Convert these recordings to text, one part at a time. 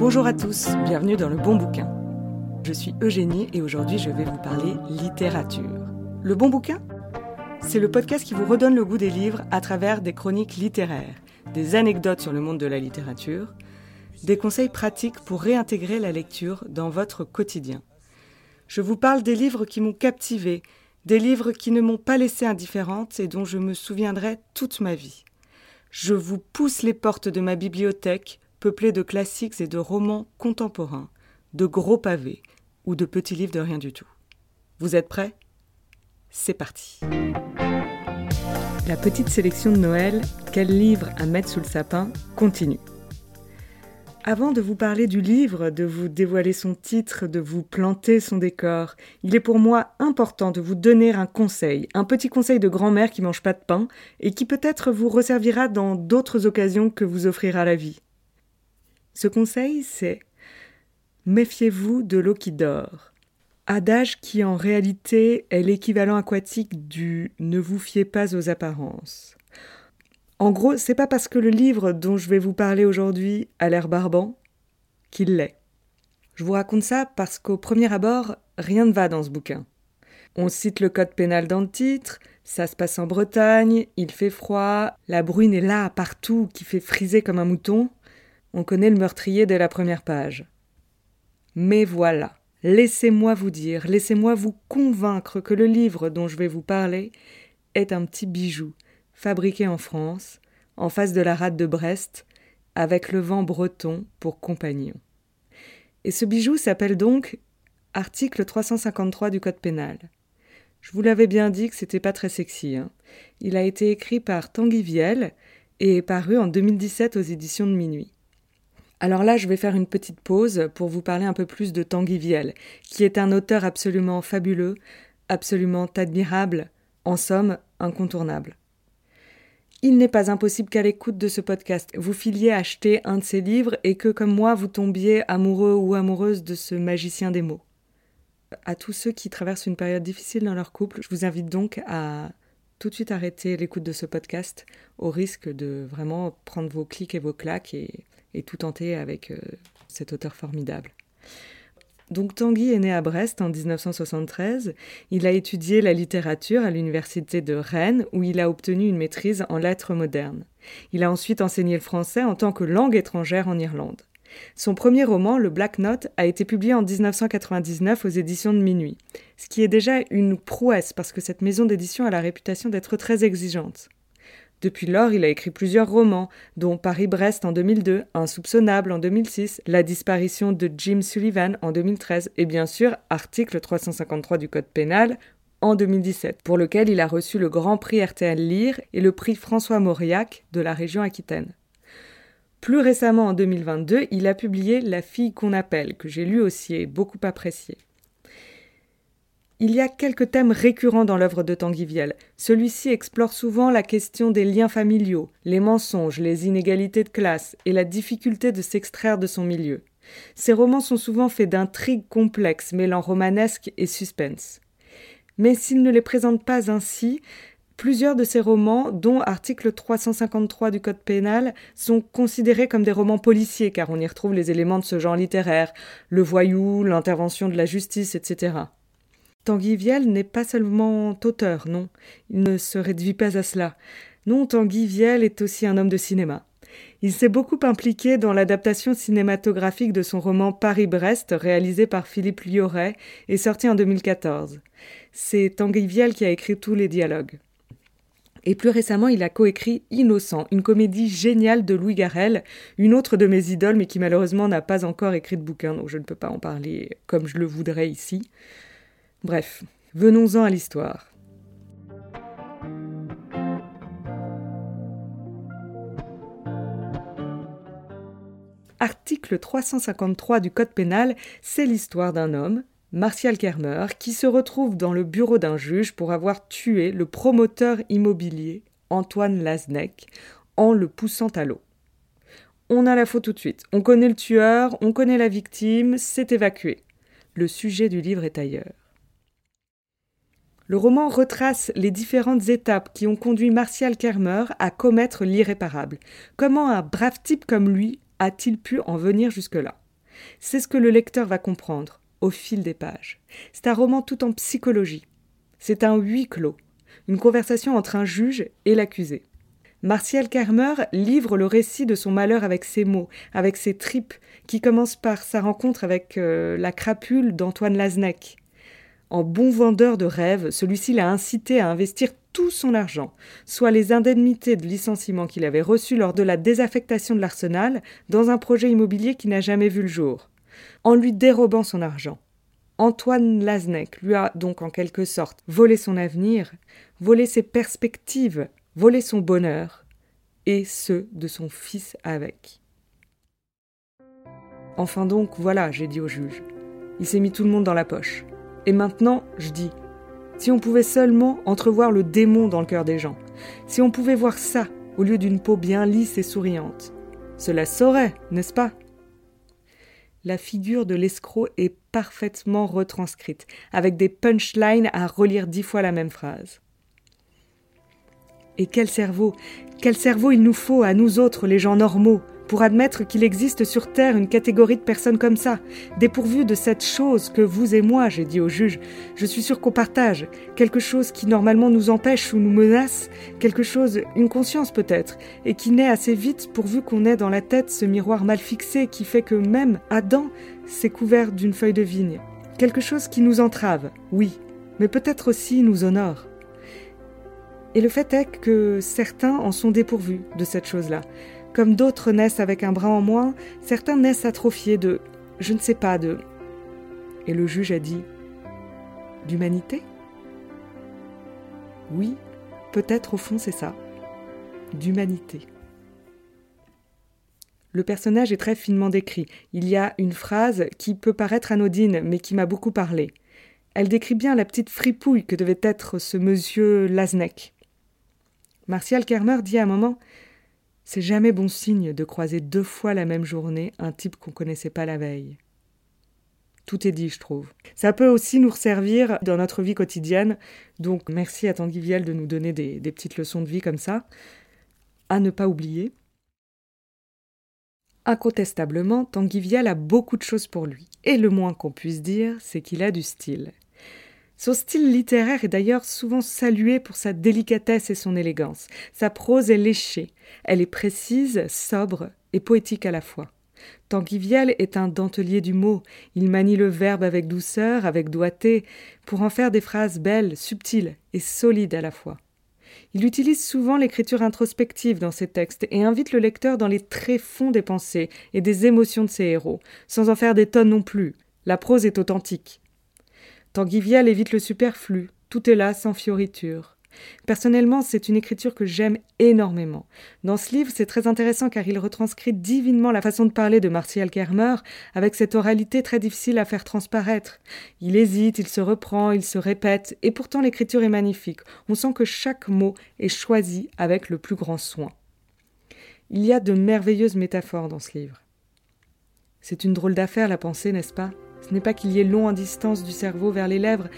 Bonjour à tous, bienvenue dans le bon bouquin. Je suis Eugénie et aujourd'hui je vais vous parler littérature. Le bon bouquin? C'est le podcast qui vous redonne le goût des livres à travers des chroniques littéraires, des anecdotes sur le monde de la littérature, des conseils pratiques pour réintégrer la lecture dans votre quotidien. Je vous parle des livres qui m'ont captivé, des livres qui ne m'ont pas laissé indifférente et dont je me souviendrai toute ma vie. Je vous pousse les portes de ma bibliothèque, peuplée de classiques et de romans contemporains, de gros pavés ou de petits livres de rien du tout. Vous êtes prêts? C'est parti. La petite sélection de Noël, quel livre à mettre sous le sapin, continue. Avant de vous parler du livre, de vous dévoiler son titre, de vous planter son décor, il est pour moi important de vous donner un conseil, un petit conseil de grand-mère qui mange pas de pain et qui peut-être vous resservira dans d'autres occasions que vous offrira la vie. Ce conseil, c'est Méfiez-vous de l'eau qui dort. Adage qui en réalité est l'équivalent aquatique du Ne vous fiez pas aux apparences. En gros, c'est pas parce que le livre dont je vais vous parler aujourd'hui a l'air barbant qu'il l'est. Je vous raconte ça parce qu'au premier abord, rien ne va dans ce bouquin. On cite le code pénal dans le titre, ça se passe en Bretagne, il fait froid, la bruine est là partout qui fait friser comme un mouton. On connaît le meurtrier dès la première page. Mais voilà, laissez-moi vous dire, laissez-moi vous convaincre que le livre dont je vais vous parler est un petit bijou, fabriqué en France, en face de la rade de Brest, avec le vent breton pour compagnon. Et ce bijou s'appelle donc article 353 du Code pénal. Je vous l'avais bien dit que c'était pas très sexy. Hein. Il a été écrit par Tanguy Viel et est paru en 2017 aux éditions de Minuit. Alors là, je vais faire une petite pause pour vous parler un peu plus de Tanguy Viel, qui est un auteur absolument fabuleux, absolument admirable, en somme, incontournable. Il n'est pas impossible qu'à l'écoute de ce podcast, vous filiez acheter un de ses livres et que, comme moi, vous tombiez amoureux ou amoureuse de ce magicien des mots. À tous ceux qui traversent une période difficile dans leur couple, je vous invite donc à tout de suite arrêter l'écoute de ce podcast au risque de vraiment prendre vos clics et vos claques et, tout tenter avec euh, cet auteur formidable. Donc Tanguy est né à Brest en 1973. Il a étudié la littérature à l'université de Rennes où il a obtenu une maîtrise en lettres modernes. Il a ensuite enseigné le français en tant que langue étrangère en Irlande. Son premier roman, Le Black Note, a été publié en 1999 aux éditions de Minuit, ce qui est déjà une prouesse parce que cette maison d'édition a la réputation d'être très exigeante. Depuis lors, il a écrit plusieurs romans, dont Paris-Brest en 2002, Insoupçonnable en 2006, La disparition de Jim Sullivan en 2013 et bien sûr Article 353 du Code pénal en 2017, pour lequel il a reçu le Grand Prix RTL Lire et le prix François Mauriac de la région Aquitaine. Plus récemment, en 2022, il a publié La fille qu'on appelle, que j'ai lu aussi et beaucoup apprécié. Il y a quelques thèmes récurrents dans l'œuvre de Tanguy. Celui-ci explore souvent la question des liens familiaux, les mensonges, les inégalités de classe et la difficulté de s'extraire de son milieu. Ses romans sont souvent faits d'intrigues complexes mêlant romanesque et suspense. Mais s'il ne les présente pas ainsi, plusieurs de ses romans, dont article 353 du Code pénal, sont considérés comme des romans policiers car on y retrouve les éléments de ce genre littéraire, le voyou, l'intervention de la justice, etc. Tanguy Viel n'est pas seulement auteur, non. Il ne se réduit pas à cela. Non, Tanguy Viel est aussi un homme de cinéma. Il s'est beaucoup impliqué dans l'adaptation cinématographique de son roman Paris-Brest, réalisé par Philippe Lioret et sorti en 2014. C'est Tanguy Viel qui a écrit tous les dialogues. Et plus récemment, il a coécrit Innocent, une comédie géniale de Louis Garrel, une autre de mes idoles, mais qui malheureusement n'a pas encore écrit de bouquin, donc je ne peux pas en parler comme je le voudrais ici. Bref, venons-en à l'histoire. Article 353 du Code pénal, c'est l'histoire d'un homme, Martial Kermer, qui se retrouve dans le bureau d'un juge pour avoir tué le promoteur immobilier Antoine Lasnec en le poussant à l'eau. On a la faute tout de suite. On connaît le tueur, on connaît la victime, c'est évacué. Le sujet du livre est ailleurs. Le roman retrace les différentes étapes qui ont conduit Martial Kermer à commettre l'irréparable. Comment un brave type comme lui a-t-il pu en venir jusque-là? C'est ce que le lecteur va comprendre au fil des pages. C'est un roman tout en psychologie. C'est un huis clos, une conversation entre un juge et l'accusé. Martial Kermer livre le récit de son malheur avec ses mots, avec ses tripes, qui commence par sa rencontre avec euh, la crapule d'Antoine Laznec. En bon vendeur de rêves, celui-ci l'a incité à investir tout son argent, soit les indemnités de licenciement qu'il avait reçues lors de la désaffectation de l'arsenal, dans un projet immobilier qui n'a jamais vu le jour, en lui dérobant son argent. Antoine Laznec lui a donc en quelque sorte volé son avenir, volé ses perspectives, voler son bonheur et ceux de son fils avec. Enfin donc, voilà, j'ai dit au juge. Il s'est mis tout le monde dans la poche. Et maintenant, je dis, si on pouvait seulement entrevoir le démon dans le cœur des gens, si on pouvait voir ça au lieu d'une peau bien lisse et souriante, cela saurait, n'est-ce pas? La figure de l'escroc est parfaitement retranscrite, avec des punchlines à relire dix fois la même phrase. Et quel cerveau Quel cerveau il nous faut, à nous autres, les gens normaux, pour admettre qu'il existe sur Terre une catégorie de personnes comme ça, dépourvues de cette chose que vous et moi, j'ai dit au juge, je suis sûr qu'on partage, quelque chose qui normalement nous empêche ou nous menace, quelque chose, une conscience peut-être, et qui naît assez vite pourvu qu'on ait dans la tête ce miroir mal fixé qui fait que même Adam s'est couvert d'une feuille de vigne. Quelque chose qui nous entrave, oui, mais peut-être aussi nous honore. Et le fait est que certains en sont dépourvus de cette chose-là. Comme d'autres naissent avec un bras en moins, certains naissent atrophiés de, je ne sais pas, de... Et le juge a dit, d'humanité? Oui, peut-être au fond c'est ça, d'humanité. Le personnage est très finement décrit. Il y a une phrase qui peut paraître anodine, mais qui m'a beaucoup parlé. Elle décrit bien la petite fripouille que devait être ce monsieur Laznec. Martial Kermer dit à un moment C'est jamais bon signe de croiser deux fois la même journée un type qu'on connaissait pas la veille. Tout est dit, je trouve. Ça peut aussi nous servir dans notre vie quotidienne. Donc, merci à Tanguy Viel de nous donner des, petites leçons de vie comme ça. À ne pas oublier. Incontestablement, Tanguy Viel a beaucoup de choses pour lui. Et le moins qu'on puisse dire, c'est qu'il a du style. Son style littéraire est d'ailleurs souvent salué pour sa délicatesse et son élégance. Sa prose est léchée, elle est précise, sobre et poétique à la fois. Tanguy est un dentelier du mot, il manie le verbe avec douceur, avec doigté, pour en faire des phrases belles, subtiles et solides à la fois. Il utilise souvent l'écriture introspective dans ses textes et invite le lecteur dans les tréfonds des pensées et des émotions de ses héros, sans en faire des tonnes non plus. La prose est authentique. Tanguy Vial évite le superflu, tout est là sans fioriture. Personnellement, c'est une écriture que j'aime énormément. Dans ce livre, c'est très intéressant car il retranscrit divinement la façon de parler de Martial Kermer avec cette oralité très difficile à faire transparaître. Il hésite, il se reprend, il se répète, et pourtant l'écriture est magnifique. On sent que chaque mot est choisi avec le plus grand soin. Il y a de merveilleuses métaphores dans ce livre. C'est une drôle d'affaire la pensée, n'est-ce pas? Ce n'est pas qu'il y ait long en distance du cerveau vers les lèvres,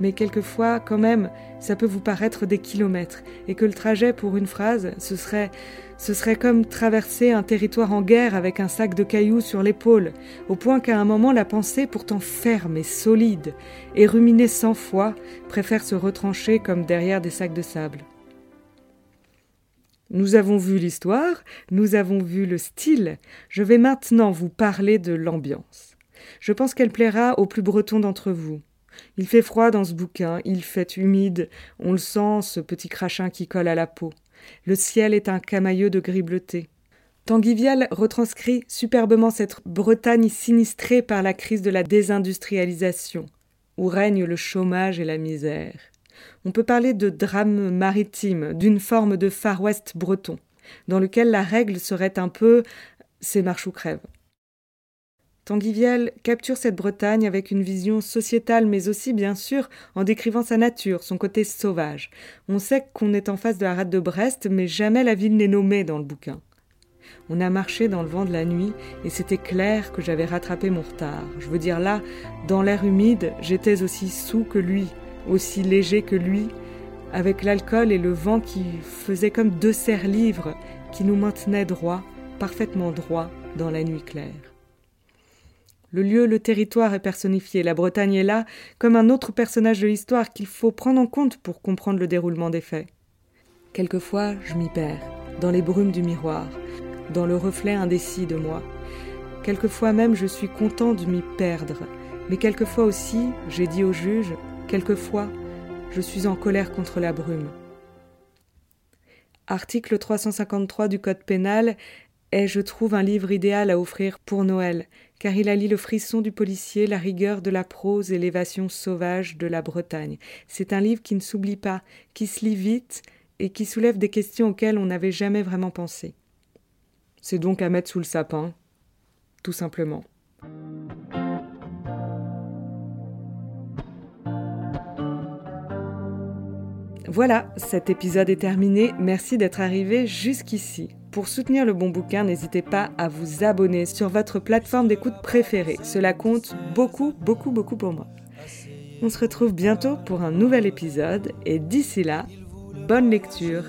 mais quelquefois, quand même, ça peut vous paraître des kilomètres, et que le trajet pour une phrase, ce serait, ce serait comme traverser un territoire en guerre avec un sac de cailloux sur l'épaule, au point qu'à un moment la pensée, pourtant ferme et solide, et ruminée cent fois, préfère se retrancher comme derrière des sacs de sable. Nous avons vu l'histoire, nous avons vu le style, je vais maintenant vous parler de l'ambiance. Je pense qu'elle plaira aux plus bretons d'entre vous. Il fait froid dans ce bouquin, il fait humide, on le sent, ce petit crachin qui colle à la peau. Le ciel est un camailleux de gris bleuté. Tanguy retranscrit superbement cette Bretagne sinistrée par la crise de la désindustrialisation, où règne le chômage et la misère. On peut parler de drame maritime, d'une forme de Far West breton, dans lequel la règle serait un peu c'est marche ou crève. Tanguy Viel capture cette Bretagne avec une vision sociétale, mais aussi, bien sûr, en décrivant sa nature, son côté sauvage. On sait qu'on est en face de la rade de Brest, mais jamais la ville n'est nommée dans le bouquin. On a marché dans le vent de la nuit, et c'était clair que j'avais rattrapé mon retard. Je veux dire là, dans l'air humide, j'étais aussi sous que lui, aussi léger que lui, avec l'alcool et le vent qui faisaient comme deux serres-livres, qui nous maintenaient droit, parfaitement droit, dans la nuit claire. Le lieu, le territoire est personnifié, la Bretagne est là comme un autre personnage de l'histoire qu'il faut prendre en compte pour comprendre le déroulement des faits. Quelquefois, je m'y perds, dans les brumes du miroir, dans le reflet indécis de moi. Quelquefois même, je suis content de m'y perdre, mais quelquefois aussi, j'ai dit au juge, quelquefois, je suis en colère contre la brume. Article 353 du Code pénal est, je trouve, un livre idéal à offrir pour Noël, car il allie le frisson du policier, la rigueur de la prose et l'évasion sauvage de la Bretagne. C'est un livre qui ne s'oublie pas, qui se lit vite et qui soulève des questions auxquelles on n'avait jamais vraiment pensé. C'est donc à mettre sous le sapin, tout simplement. Voilà, cet épisode est terminé. Merci d'être arrivé jusqu'ici. Pour soutenir le bon bouquin, n'hésitez pas à vous abonner sur votre plateforme d'écoute préférée. Cela compte beaucoup, beaucoup, beaucoup pour moi. On se retrouve bientôt pour un nouvel épisode et d'ici là, bonne lecture